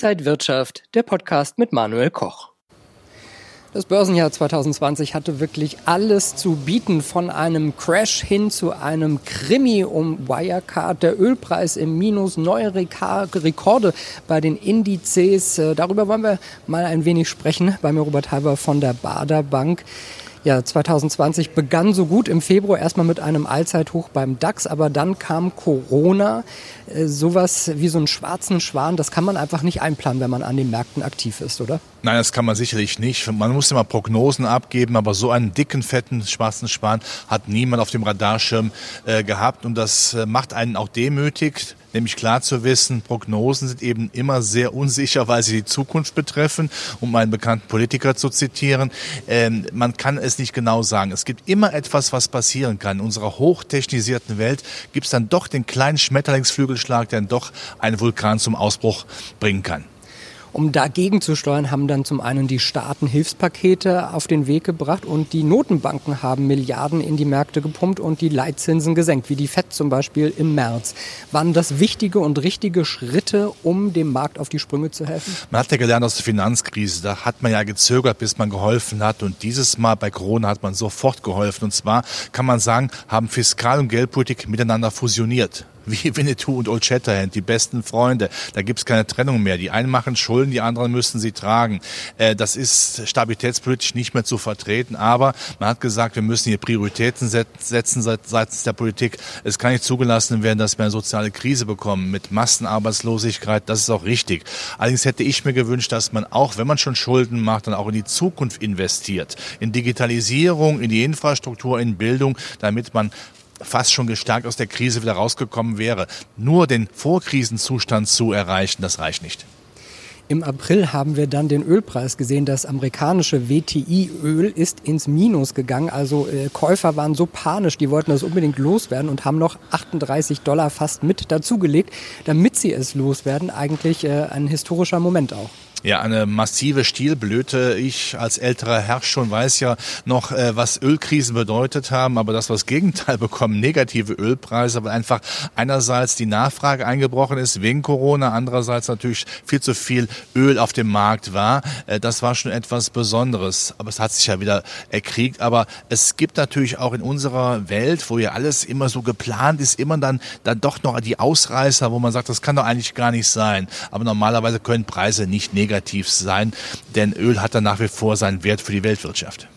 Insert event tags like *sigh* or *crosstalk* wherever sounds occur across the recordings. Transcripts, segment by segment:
Inside Wirtschaft, der Podcast mit Manuel Koch. Das Börsenjahr 2020 hatte wirklich alles zu bieten, von einem Crash hin zu einem Krimi um Wirecard, der Ölpreis im Minus, neue Rekorde bei den Indizes. Äh, darüber wollen wir mal ein wenig sprechen bei mir Robert Halber von der Bader Bank. Ja, 2020 begann so gut im Februar erstmal mit einem Allzeithoch beim DAX, aber dann kam Corona. Äh, sowas wie so einen schwarzen Schwan, das kann man einfach nicht einplanen, wenn man an den Märkten aktiv ist, oder? Nein, das kann man sicherlich nicht. Man muss immer Prognosen abgeben, aber so einen dicken, fetten, schwarzen Schwan hat niemand auf dem Radarschirm äh, gehabt und das äh, macht einen auch demütig nämlich klar zu wissen, Prognosen sind eben immer sehr unsicher, weil sie die Zukunft betreffen, um einen bekannten Politiker zu zitieren. Ähm, man kann es nicht genau sagen. Es gibt immer etwas, was passieren kann. In unserer hochtechnisierten Welt gibt es dann doch den kleinen Schmetterlingsflügelschlag, der dann doch einen Vulkan zum Ausbruch bringen kann. Um dagegen zu steuern, haben dann zum einen die Staaten Hilfspakete auf den Weg gebracht und die Notenbanken haben Milliarden in die Märkte gepumpt und die Leitzinsen gesenkt, wie die FED zum Beispiel im März. Waren das wichtige und richtige Schritte, um dem Markt auf die Sprünge zu helfen? Man hat ja gelernt aus der Finanzkrise, da hat man ja gezögert, bis man geholfen hat und dieses Mal bei Corona hat man sofort geholfen und zwar kann man sagen, haben Fiskal- und Geldpolitik miteinander fusioniert wie Winnetou und Old Shatterhand, die besten Freunde. Da gibt's keine Trennung mehr. Die einen machen Schulden, die anderen müssen sie tragen. Äh, das ist stabilitätspolitisch nicht mehr zu vertreten. Aber man hat gesagt, wir müssen hier Prioritäten setzen seitens der Politik. Es kann nicht zugelassen werden, dass wir eine soziale Krise bekommen mit Massenarbeitslosigkeit. Das ist auch richtig. Allerdings hätte ich mir gewünscht, dass man auch, wenn man schon Schulden macht, dann auch in die Zukunft investiert. In Digitalisierung, in die Infrastruktur, in Bildung, damit man fast schon gestärkt aus der Krise wieder rausgekommen wäre. Nur den Vorkrisenzustand zu erreichen, das reicht nicht. Im April haben wir dann den Ölpreis gesehen. Das amerikanische WTI-Öl ist ins Minus gegangen. Also äh, Käufer waren so panisch, die wollten das unbedingt loswerden und haben noch 38 Dollar fast mit dazugelegt, damit sie es loswerden. Eigentlich äh, ein historischer Moment auch. Ja, eine massive Stilblüte. Ich als älterer Herr schon weiß ja noch, äh, was Ölkrisen bedeutet haben, aber das was Gegenteil *laughs* bekommen, negative Ölpreise, weil einfach einerseits die Nachfrage eingebrochen ist wegen Corona, andererseits natürlich viel zu viel Öl auf dem Markt war. Äh, das war schon etwas Besonderes, aber es hat sich ja wieder erkriegt. Aber es gibt natürlich auch in unserer Welt, wo ja alles immer so geplant ist, immer dann, dann doch noch die Ausreißer, wo man sagt, das kann doch eigentlich gar nicht sein. Aber normalerweise können Preise nicht negativ negativ sein, denn Öl hat dann nach wie vor seinen Wert für die Weltwirtschaft.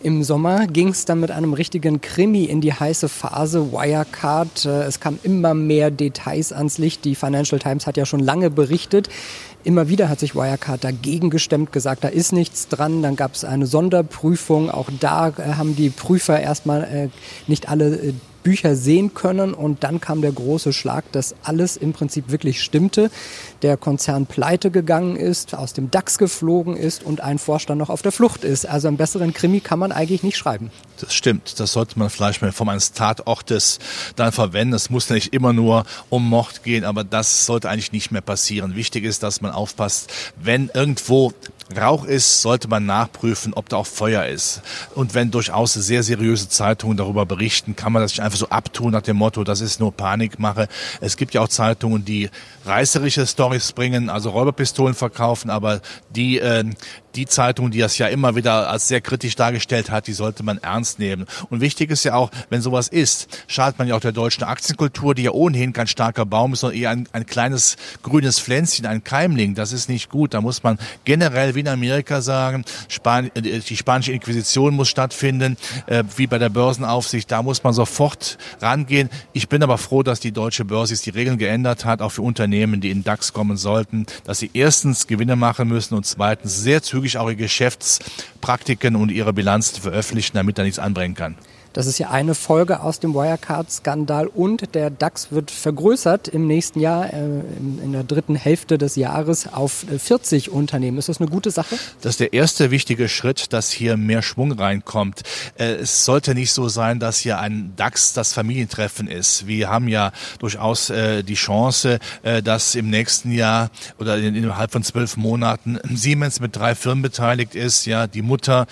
Im Sommer ging es dann mit einem richtigen Krimi in die heiße Phase Wirecard. Äh, es kamen immer mehr Details ans Licht. Die Financial Times hat ja schon lange berichtet. Immer wieder hat sich Wirecard dagegen gestemmt, gesagt, da ist nichts dran. Dann gab es eine Sonderprüfung. Auch da äh, haben die Prüfer erstmal äh, nicht alle Bücher sehen können. Und dann kam der große Schlag, dass alles im Prinzip wirklich stimmte. Der Konzern pleite gegangen ist, aus dem DAX geflogen ist und ein Vorstand noch auf der Flucht ist. Also einen besseren Krimi kann man eigentlich nicht schreiben. Das stimmt. Das sollte man vielleicht mal von eines Tatortes dann verwenden. Es muss nicht immer nur um Mord gehen, aber das sollte eigentlich nicht mehr passieren. Wichtig ist, dass man aufpasst, wenn irgendwo Rauch ist, sollte man nachprüfen, ob da auch Feuer ist. Und wenn durchaus sehr seriöse Zeitungen darüber berichten, kann man das nicht einfach so abtun nach dem Motto, das ist nur Panikmache. Es gibt ja auch Zeitungen, die reißerische Stories bringen, also Räuberpistolen verkaufen, aber die äh, die Zeitung, die das ja immer wieder als sehr kritisch dargestellt hat, die sollte man ernst nehmen. Und wichtig ist ja auch, wenn sowas ist, schadet man ja auch der deutschen Aktienkultur, die ja ohnehin kein starker Baum ist, sondern eher ein, ein kleines grünes Pflänzchen, ein Keimling. Das ist nicht gut. Da muss man generell wie in Amerika sagen, Span äh, die spanische Inquisition muss stattfinden, äh, wie bei der Börsenaufsicht. Da muss man sofort rangehen. Ich bin aber froh, dass die deutsche Börse die Regeln geändert hat, auch für Unternehmen, die in DAX kommen sollten, dass sie erstens Gewinne machen müssen und zweitens sehr zügig wirklich auch ihre Geschäftspraktiken und ihre Bilanz veröffentlichen, damit da nichts anbrennen kann. Das ist ja eine Folge aus dem Wirecard-Skandal und der DAX wird vergrößert im nächsten Jahr, äh, in, der dritten Hälfte des Jahres auf 40 Unternehmen. Ist das eine gute Sache? Das ist der erste wichtige Schritt, dass hier mehr Schwung reinkommt. Äh, es sollte nicht so sein, dass hier ein DAX das Familientreffen ist. Wir haben ja durchaus äh, die Chance, äh, dass im nächsten Jahr oder innerhalb von zwölf Monaten Siemens mit drei Firmen beteiligt ist. Ja, die Mutter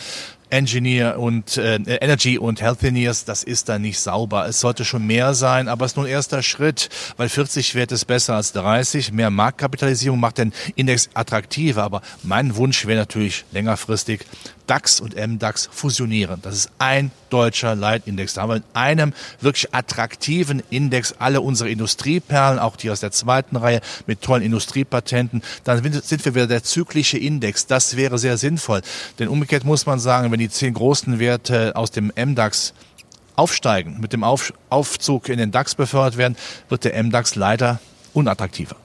Engineer und äh, Energy und Health Engineers, das ist da nicht sauber. Es sollte schon mehr sein, aber es ist nur ein erster Schritt, weil 40 Wert ist besser als 30. Mehr Marktkapitalisierung macht den Index attraktiver, aber mein Wunsch wäre natürlich längerfristig DAX und MDAX fusionieren. Das ist ein deutscher Leitindex. Da haben wir in einem wirklich attraktiven Index alle unsere Industrieperlen, auch die aus der zweiten Reihe mit tollen Industriepatenten. Dann sind wir wieder der zyklische Index. Das wäre sehr sinnvoll. Denn umgekehrt muss man sagen, wenn die zehn großen Werte aus dem MDAX aufsteigen, mit dem Aufzug in den DAX befördert werden, wird der MDAX leider unattraktiver.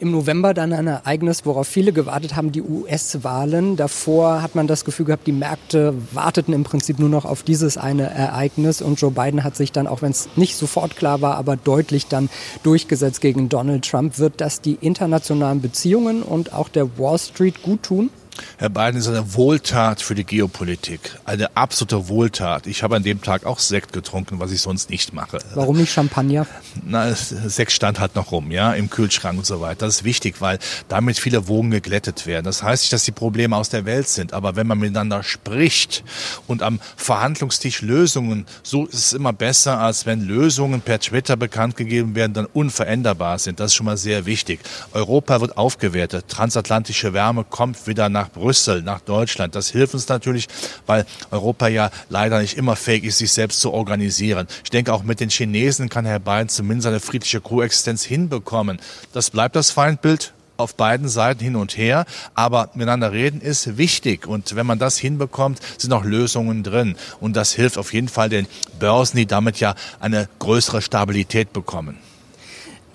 Im November dann ein Ereignis, worauf viele gewartet haben, die US-Wahlen. Davor hat man das Gefühl gehabt, die Märkte warteten im Prinzip nur noch auf dieses eine Ereignis und Joe Biden hat sich dann, auch wenn es nicht sofort klar war, aber deutlich dann durchgesetzt gegen Donald Trump. Wird das die internationalen Beziehungen und auch der Wall Street gut tun? Herr Biden ist eine Wohltat für die Geopolitik. Eine absolute Wohltat. Ich habe an dem Tag auch Sekt getrunken, was ich sonst nicht mache. Warum nicht Champagner? Na, Sekt stand halt noch rum, ja, im Kühlschrank und so weiter. Das ist wichtig, weil damit viele Wogen geglättet werden. Das heißt nicht, dass die Probleme aus der Welt sind, aber wenn man miteinander spricht und am Verhandlungstisch Lösungen, so ist es immer besser, als wenn Lösungen per Twitter bekannt gegeben werden, dann unveränderbar sind. Das ist schon mal sehr wichtig. Europa wird aufgewertet. Transatlantische Wärme kommt wieder nach nach Brüssel, nach Deutschland. Das hilft uns natürlich, weil Europa ja leider nicht immer fähig ist, sich selbst zu organisieren. Ich denke, auch mit den Chinesen kann Herr Biden zumindest eine friedliche Koexistenz hinbekommen. Das bleibt das Feindbild auf beiden Seiten hin und her, aber miteinander reden ist wichtig und wenn man das hinbekommt, sind auch Lösungen drin und das hilft auf jeden Fall den Börsen, die damit ja eine größere Stabilität bekommen.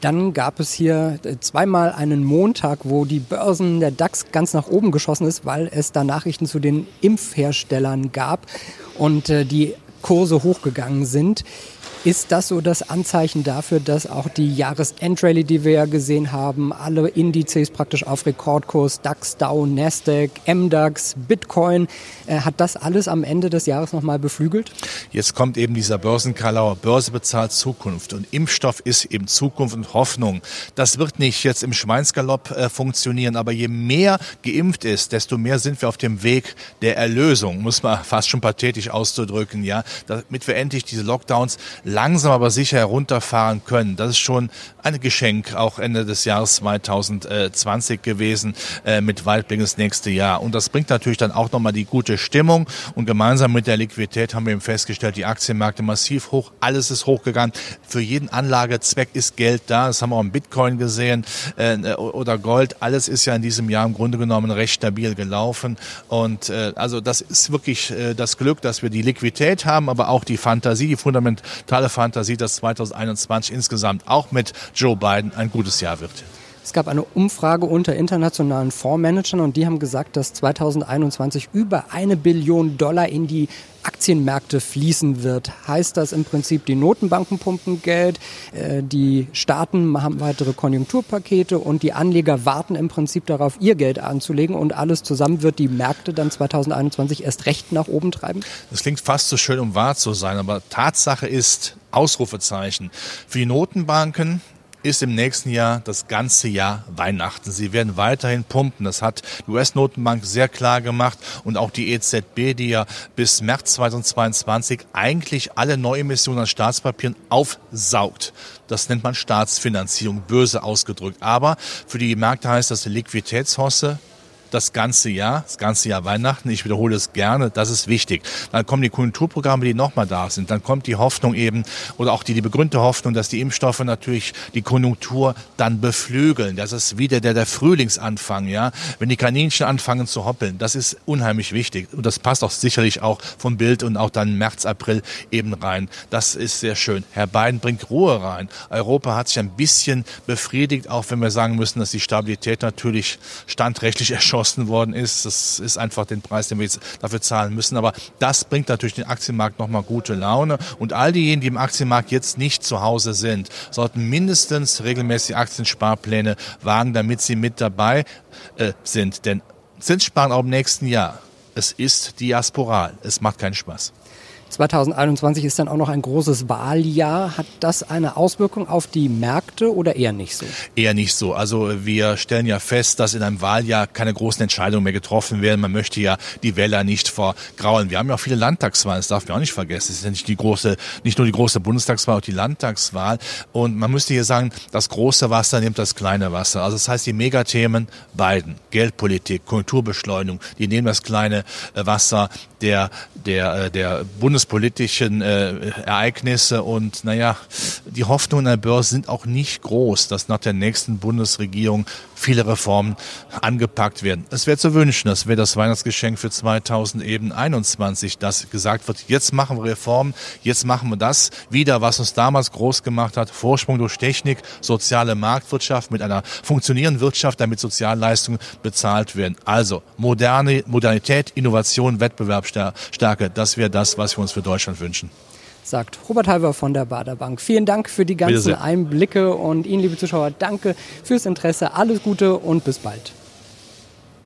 Dann gab es hier äh, zweimal einen Montag, wo die Börsen der DAX ganz nach oben geschossen ist, weil es da Nachrichten zu den Impfherstellern gab und äh, die Kurse hochgegangen sind. Ist das so das Anzeichen dafür, dass auch die Jahresendrallye, die wir ja gesehen haben, alle Indizes praktisch auf Rekordkurs, DAX, Dow, Nasdaq, MDAX, Bitcoin, äh, hat das alles am Ende des Jahres nochmal beflügelt? Jetzt kommt eben dieser Börsenkalauer, Börse bezahlt Zukunft und Impfstoff ist eben Zukunft und Hoffnung. Das wird nicht jetzt im Schweinsgalopp äh, funktionieren, aber je mehr geimpft ist, desto mehr sind wir auf dem Weg der Erlösung, muss man fast schon pathetisch auszudrücken, ja, damit wir endlich diese Lockdowns langsam aber sicher herunterfahren können. Das ist schon ein Geschenk, auch Ende des Jahres 2020 gewesen, äh, mit Weitblick ins nächste Jahr. Und das bringt natürlich dann auch nochmal die gute Stimmung. Und gemeinsam mit der Liquidität haben wir eben festgestellt, die Aktienmärkte massiv hoch, alles ist hochgegangen. Für jeden Anlagezweck ist Geld da. Das haben wir auch im Bitcoin gesehen äh, oder Gold. Alles ist ja in diesem Jahr im Grunde genommen recht stabil gelaufen. Und äh, also das ist wirklich äh, das Glück, dass wir die Liquidität haben, aber auch die Fantasie, die fundamentale totale Fantasie, dass 2021 insgesamt auch mit Joe Biden ein gutes Jahr wird. Es gab eine Umfrage unter internationalen Fondsmanagern und die haben gesagt, dass 2021 über eine Billion Dollar in die Aktienmärkte fließen wird. Heißt das im Prinzip, die Notenbanken pumpen Geld, äh, die Staaten haben weitere Konjunkturpakete und die Anleger warten im Prinzip darauf, ihr Geld anzulegen und alles zusammen wird die Märkte dann 2021 erst recht nach oben treiben? Das klingt fast so schön, um wahr zu sein, aber Tatsache ist, Ausrufezeichen. Für die Notenbanken ist im nächsten Jahr das ganze Jahr Weihnachten. Sie werden weiterhin pumpen. Das hat die US-Notenbank sehr klar gemacht und auch die EZB, die ja bis März 2022 eigentlich alle Neuemissionen an Staatspapieren aufsaugt. Das nennt man Staatsfinanzierung, böse ausgedrückt. Aber für die Märkte heißt das Liquiditätshosse das ganze Jahr, das ganze Jahr Weihnachten. Ich wiederhole es gerne, das ist wichtig. Dann kommen die Konjunkturprogramme, die nochmal da sind. Dann kommt die Hoffnung eben oder auch die, die begründete Hoffnung, dass die Impfstoffe natürlich die Konjunktur dann beflügeln. Das ist wieder der, der Frühlingsanfang, ja. Wenn die Kaninchen anfangen zu hoppeln, das ist unheimlich wichtig. Und das passt auch sicherlich auch vom Bild und auch dann März, April eben rein. Das ist sehr schön. Herr Biden bringt Ruhe rein. Europa hat sich ein bisschen befriedigt, auch wenn wir sagen müssen, dass die Stabilität natürlich standrechtlich *laughs* erschossen erschossen worden ist. Das ist einfach den Preis, den wir jetzt dafür zahlen müssen. Aber das bringt natürlich den Aktienmarkt nochmal gute Laune. Und all diejenigen, die im Aktienmarkt jetzt nicht zu Hause sind, sollten mindestens regelmäßig Aktiensparpläne wagen, damit sie mit dabei äh, sind. Denn Zinssparen auch im nächsten Jahr, es ist diasporal. Es macht keinen Spaß. 2021 ist dann auch noch ein großes Wahljahr. Hat das eine Auswirkung auf die Märkte oder eher nicht so? Eher nicht so. Also wir stellen ja fest, dass in einem Wahljahr keine großen Entscheidungen mehr getroffen werden. Man möchte ja die Wähler nicht vergraulen. Wir haben ja auch viele Landtagswahlen, das darf man auch nicht vergessen. Es ist ja nicht die große, nicht nur die große Bundestagswahl, auch die Landtagswahl. Und man müsste hier sagen, das große Wasser nimmt das kleine Wasser. Also das heißt, die Megathemen beiden, Geldpolitik, Kulturbeschleunigung, die nehmen das kleine äh, Wasser der, der, äh, der bundespolitischen äh, Ereignisse und naja, die Hoffnungen der Börse sind auch nicht groß, dass nach der nächsten Bundesregierung viele Reformen angepackt werden. Es wäre zu wünschen, das wäre das Weihnachtsgeschenk für 2021, dass gesagt wird, jetzt machen wir Reformen, jetzt machen wir das wieder, was uns damals groß gemacht hat, Vorsprung durch Technik, soziale Marktwirtschaft mit einer funktionierenden Wirtschaft, damit Sozialleistungen bezahlt werden. Also moderne Modernität, Innovation, Wettbewerbsstärke, das wäre das, was wir uns für Deutschland wünschen sagt Robert Halver von der Baderbank. Vielen Dank für die ganzen Einblicke und Ihnen, liebe Zuschauer, danke fürs Interesse. Alles Gute und bis bald.